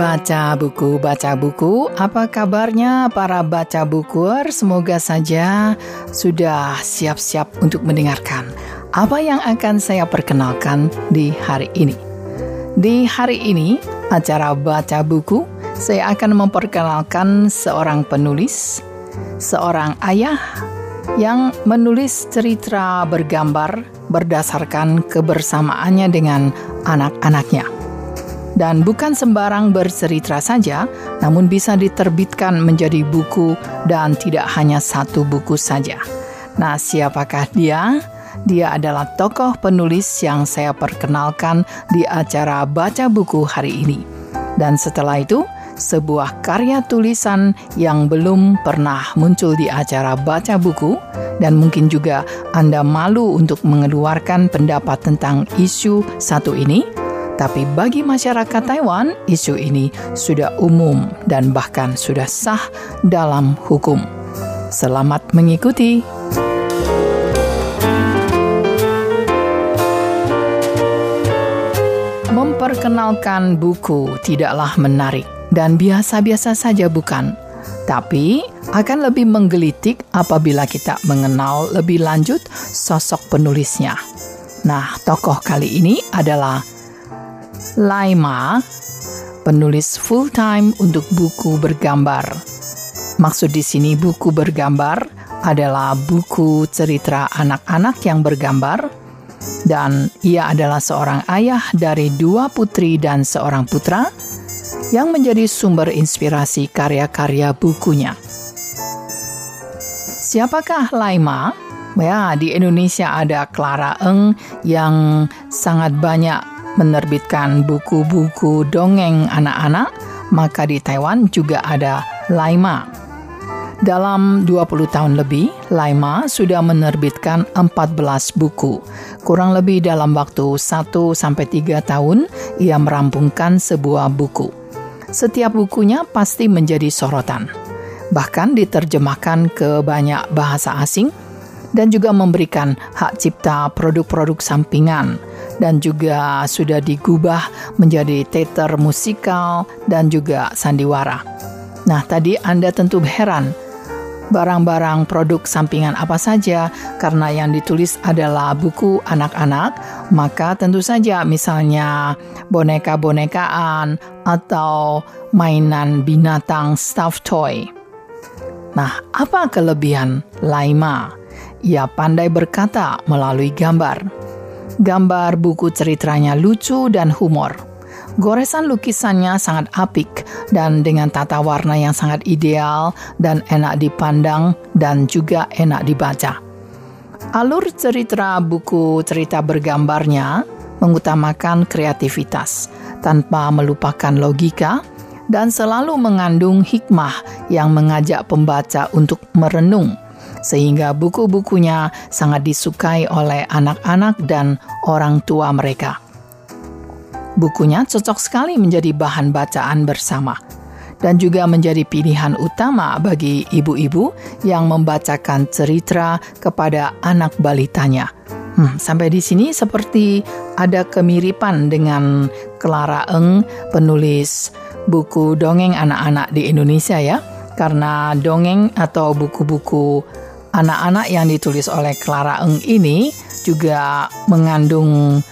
Baca buku, baca buku. Apa kabarnya para baca bukuer? Semoga saja sudah siap-siap untuk mendengarkan apa yang akan saya perkenalkan di hari ini. Di hari ini, acara baca buku, saya akan memperkenalkan seorang penulis, seorang ayah yang menulis cerita bergambar berdasarkan kebersamaannya dengan anak-anaknya dan bukan sembarang bercerita saja, namun bisa diterbitkan menjadi buku dan tidak hanya satu buku saja. Nah, siapakah dia? Dia adalah tokoh penulis yang saya perkenalkan di acara baca buku hari ini. Dan setelah itu, sebuah karya tulisan yang belum pernah muncul di acara baca buku dan mungkin juga Anda malu untuk mengeluarkan pendapat tentang isu satu ini tapi bagi masyarakat Taiwan, isu ini sudah umum dan bahkan sudah sah dalam hukum. Selamat mengikuti. Memperkenalkan buku tidaklah menarik dan biasa-biasa saja bukan. Tapi akan lebih menggelitik apabila kita mengenal lebih lanjut sosok penulisnya. Nah, tokoh kali ini adalah Laima, penulis full-time untuk buku bergambar. Maksud di sini buku bergambar adalah buku cerita anak-anak yang bergambar dan ia adalah seorang ayah dari dua putri dan seorang putra yang menjadi sumber inspirasi karya-karya bukunya. Siapakah Laima? Ya, di Indonesia ada Clara Eng yang sangat banyak menerbitkan buku-buku dongeng anak-anak, maka di Taiwan juga ada Laima. Dalam 20 tahun lebih, Laima sudah menerbitkan 14 buku. Kurang lebih dalam waktu 1 sampai 3 tahun, ia merampungkan sebuah buku. Setiap bukunya pasti menjadi sorotan. Bahkan diterjemahkan ke banyak bahasa asing dan juga memberikan hak cipta produk-produk sampingan dan juga sudah digubah menjadi teater musikal dan juga sandiwara. Nah, tadi Anda tentu heran barang-barang produk sampingan apa saja karena yang ditulis adalah buku anak-anak, maka tentu saja misalnya boneka-bonekaan atau mainan binatang stuffed toy. Nah, apa kelebihan Laima? Ia pandai berkata melalui gambar. Gambar buku ceritanya lucu dan humor. Goresan lukisannya sangat apik dan dengan tata warna yang sangat ideal dan enak dipandang dan juga enak dibaca. Alur cerita buku cerita bergambarnya mengutamakan kreativitas tanpa melupakan logika dan selalu mengandung hikmah yang mengajak pembaca untuk merenung sehingga buku-bukunya sangat disukai oleh anak-anak dan orang tua mereka. Bukunya cocok sekali menjadi bahan bacaan bersama dan juga menjadi pilihan utama bagi ibu-ibu yang membacakan cerita kepada anak balitanya. Hmm, sampai di sini seperti ada kemiripan dengan Clara Eng, penulis buku dongeng anak-anak di Indonesia ya. Karena dongeng atau buku-buku anak-anak yang ditulis oleh Clara Eng ini juga mengandung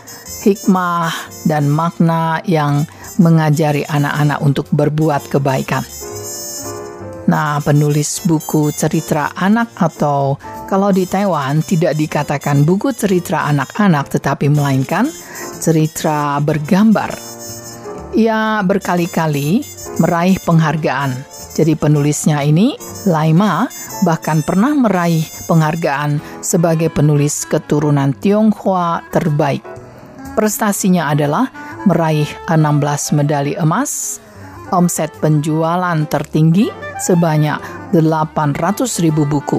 hikmah dan makna yang mengajari anak-anak untuk berbuat kebaikan. Nah, penulis buku cerita anak atau kalau di Taiwan tidak dikatakan buku cerita anak-anak tetapi melainkan cerita bergambar. Ia berkali-kali meraih penghargaan. Jadi penulisnya ini, Laima, bahkan pernah meraih penghargaan sebagai penulis keturunan Tionghoa terbaik. Prestasinya adalah meraih 16 medali emas, omset penjualan tertinggi sebanyak 800 ribu buku.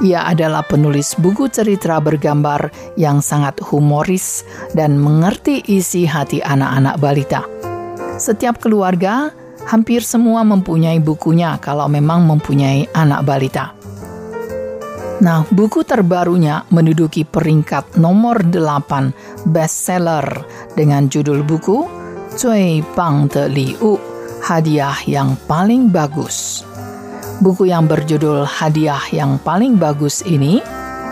Ia adalah penulis buku cerita bergambar yang sangat humoris dan mengerti isi hati anak-anak balita. Setiap keluarga hampir semua mempunyai bukunya kalau memang mempunyai anak balita. Nah, buku terbarunya menduduki peringkat nomor 8 bestseller dengan judul buku Cui Bang de Li U Hadiah yang paling bagus. Buku yang berjudul Hadiah yang paling bagus ini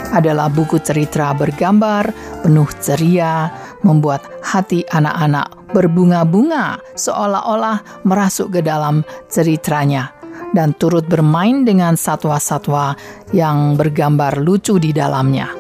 adalah buku cerita bergambar, penuh ceria, membuat hati anak-anak berbunga-bunga seolah-olah merasuk ke dalam ceritanya dan turut bermain dengan satwa-satwa yang bergambar lucu di dalamnya.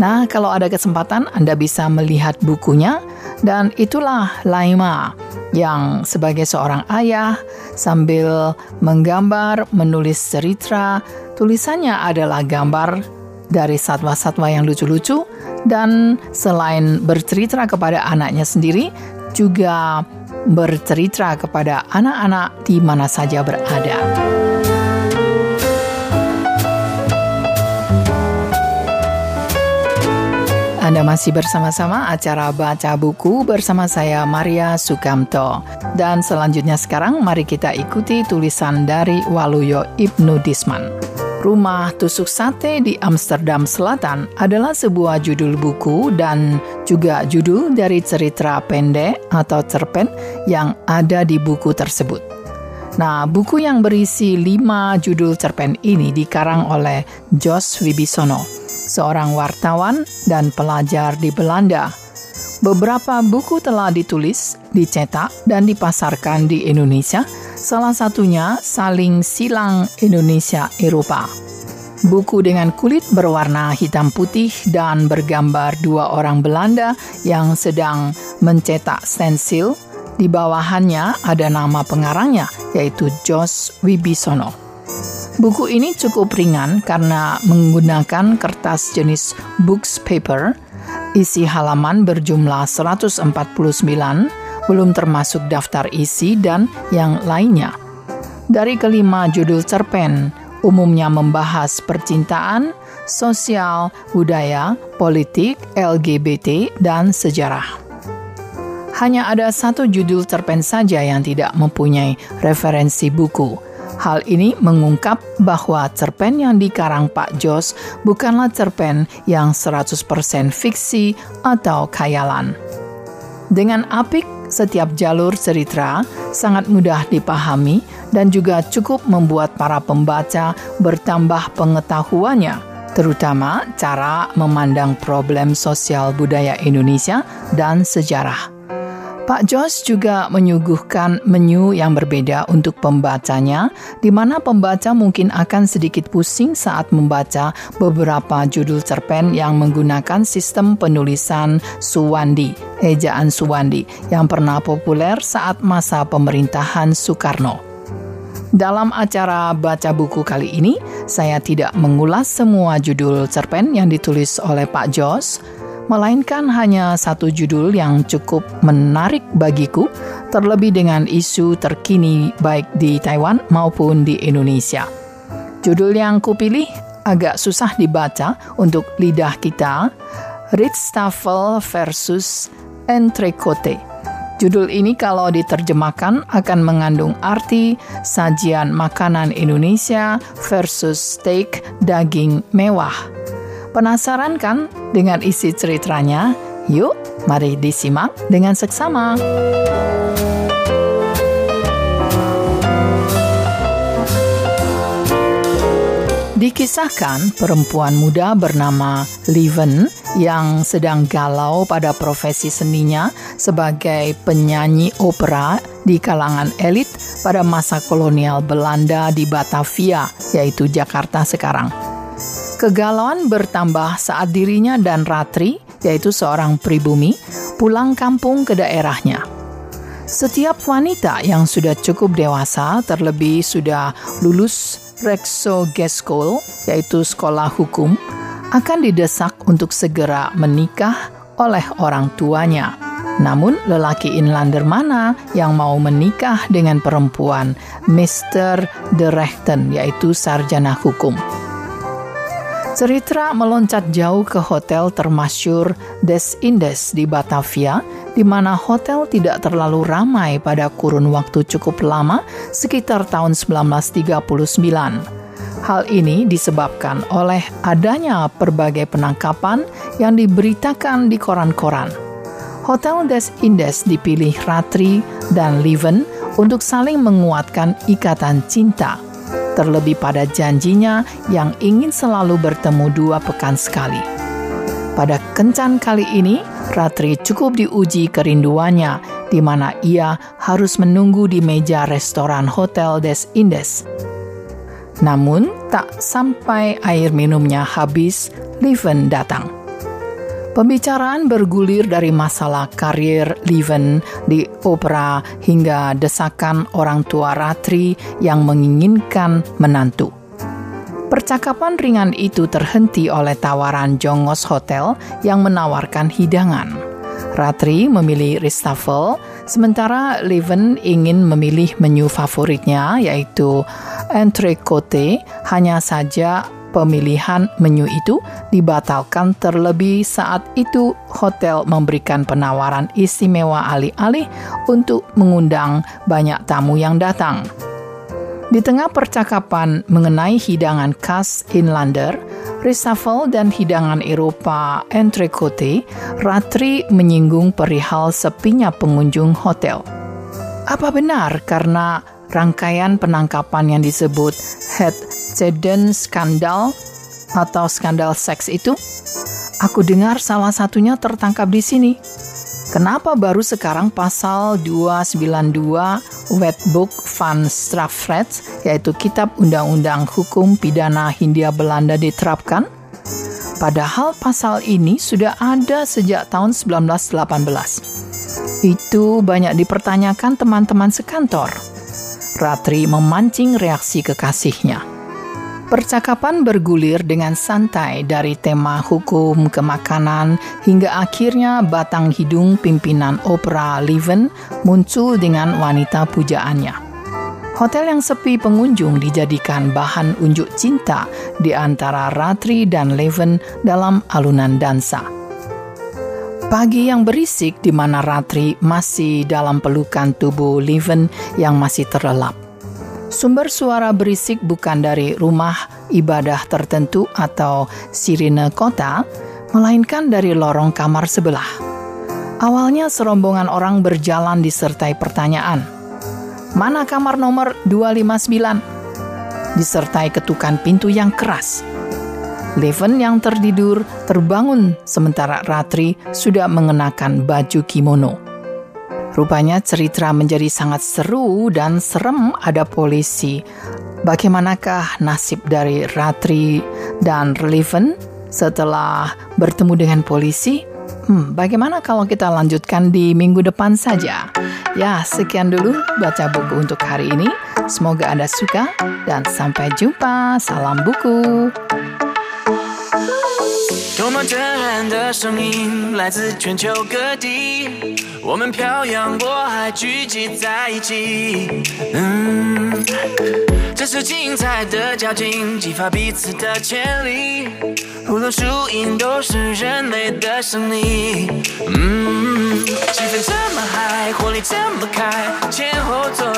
Nah, kalau ada kesempatan Anda bisa melihat bukunya dan itulah Laima yang sebagai seorang ayah sambil menggambar, menulis cerita, tulisannya adalah gambar dari satwa-satwa yang lucu-lucu dan selain bercerita kepada anaknya sendiri juga bercerita kepada anak-anak di mana saja berada. Anda masih bersama-sama acara Baca Buku bersama saya Maria Sukamto. Dan selanjutnya sekarang mari kita ikuti tulisan dari Waluyo Ibnu Disman. Rumah Tusuk Sate di Amsterdam Selatan adalah sebuah judul buku dan juga judul dari cerita pendek atau cerpen yang ada di buku tersebut. Nah, buku yang berisi lima judul cerpen ini dikarang oleh Jos Wibisono, seorang wartawan dan pelajar di Belanda. Beberapa buku telah ditulis, dicetak, dan dipasarkan di Indonesia – Salah satunya Saling Silang Indonesia Eropa. Buku dengan kulit berwarna hitam putih dan bergambar dua orang Belanda yang sedang mencetak stensil. Di bawahannya ada nama pengarangnya, yaitu Jos Wibisono. Buku ini cukup ringan karena menggunakan kertas jenis books paper, isi halaman berjumlah 149 belum termasuk daftar isi dan yang lainnya. Dari kelima judul cerpen, umumnya membahas percintaan, sosial, budaya, politik, LGBT, dan sejarah. Hanya ada satu judul cerpen saja yang tidak mempunyai referensi buku. Hal ini mengungkap bahwa cerpen yang dikarang Pak Jos bukanlah cerpen yang 100% fiksi atau khayalan. Dengan apik setiap jalur cerita sangat mudah dipahami dan juga cukup membuat para pembaca bertambah pengetahuannya, terutama cara memandang problem sosial budaya Indonesia dan sejarah. Pak Jos juga menyuguhkan menu yang berbeda untuk pembacanya, di mana pembaca mungkin akan sedikit pusing saat membaca beberapa judul cerpen yang menggunakan sistem penulisan Suwandi, ejaan Suwandi, yang pernah populer saat masa pemerintahan Soekarno. Dalam acara baca buku kali ini, saya tidak mengulas semua judul cerpen yang ditulis oleh Pak Jos, melainkan hanya satu judul yang cukup menarik bagiku, terlebih dengan isu terkini baik di Taiwan maupun di Indonesia. Judul yang kupilih agak susah dibaca untuk lidah kita, Ritstafel versus Entrecote. Judul ini kalau diterjemahkan akan mengandung arti sajian makanan Indonesia versus steak daging mewah. Penasaran kan dengan isi ceritanya? Yuk, mari disimak dengan seksama. Dikisahkan perempuan muda bernama Leven yang sedang galau pada profesi seninya sebagai penyanyi opera di kalangan elit pada masa kolonial Belanda di Batavia, yaitu Jakarta sekarang. Kegalauan bertambah saat dirinya dan Ratri, yaitu seorang pribumi, pulang kampung ke daerahnya. Setiap wanita yang sudah cukup dewasa, terlebih sudah lulus Rexo School, yaitu sekolah hukum, akan didesak untuk segera menikah oleh orang tuanya. Namun lelaki inlander mana yang mau menikah dengan perempuan Mr. De Rechten, yaitu sarjana hukum? Cerita meloncat jauh ke hotel termasyur Des Indes di Batavia, di mana hotel tidak terlalu ramai pada kurun waktu cukup lama, sekitar tahun 1939. Hal ini disebabkan oleh adanya berbagai penangkapan yang diberitakan di koran-koran. Hotel Des Indes dipilih Ratri dan Leven untuk saling menguatkan ikatan cinta, terlebih pada janjinya yang ingin selalu bertemu dua pekan sekali. Pada kencan kali ini, Ratri cukup diuji kerinduannya, di mana ia harus menunggu di meja restoran Hotel Des Indes. Namun, tak sampai air minumnya habis, Leven datang. Pembicaraan bergulir dari masalah karir Leven di opera hingga desakan orang tua Ratri yang menginginkan menantu. Percakapan ringan itu terhenti oleh tawaran Jongos Hotel yang menawarkan hidangan. Ratri memilih Ristafel, sementara Leven ingin memilih menu favoritnya yaitu entrecote, hanya saja pemilihan menu itu dibatalkan terlebih saat itu hotel memberikan penawaran istimewa alih-alih untuk mengundang banyak tamu yang datang. Di tengah percakapan mengenai hidangan khas Inlander, reshuffle dan hidangan Eropa entrecote, Ratri menyinggung perihal sepinya pengunjung hotel. Apa benar karena rangkaian penangkapan yang disebut head Zeden skandal atau skandal seks itu? Aku dengar salah satunya tertangkap di sini. Kenapa baru sekarang pasal 292 Wetbook van Strafrecht, yaitu Kitab Undang-Undang Hukum Pidana Hindia Belanda diterapkan? Padahal pasal ini sudah ada sejak tahun 1918. Itu banyak dipertanyakan teman-teman sekantor. Ratri memancing reaksi kekasihnya. Percakapan bergulir dengan santai dari tema hukum ke makanan hingga akhirnya batang hidung pimpinan opera Leven muncul dengan wanita pujaannya. Hotel yang sepi pengunjung dijadikan bahan unjuk cinta di antara Ratri dan Leven dalam alunan dansa. Pagi yang berisik di mana Ratri masih dalam pelukan tubuh Leven yang masih terlelap. Sumber suara berisik bukan dari rumah ibadah tertentu atau sirine kota, melainkan dari lorong kamar sebelah. Awalnya serombongan orang berjalan disertai pertanyaan. Mana kamar nomor 259? Disertai ketukan pintu yang keras. Leven yang tertidur terbangun sementara Ratri sudah mengenakan baju kimono. Rupanya cerita menjadi sangat seru dan serem ada polisi. Bagaimanakah nasib dari Ratri dan Relevan setelah bertemu dengan polisi? Hmm, bagaimana kalau kita lanjutkan di minggu depan saja? Ya, sekian dulu baca buku untuk hari ini. Semoga Anda suka dan sampai jumpa. Salam buku. 多么震撼的声音，来自全球各地。 我们漂洋过海，聚集在一起。嗯，这是精彩的交集，激发彼此的潜力。无论输赢，都是人类的胜利。嗯，气氛这么嗨，火力这么开，前后左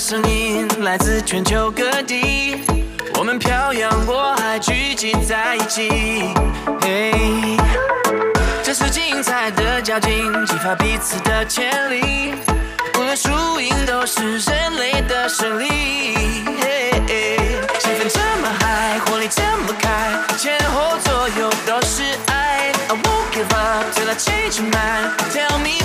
声音来自全球各地，我们漂洋过海聚集在一起。嘿，这是精彩的交集，激发彼此的潜力。无论输赢都是人类的胜利。嘿，气氛这么嗨，活力这么开，前后左右都是爱。I won't give up till I change my mind. Tell me.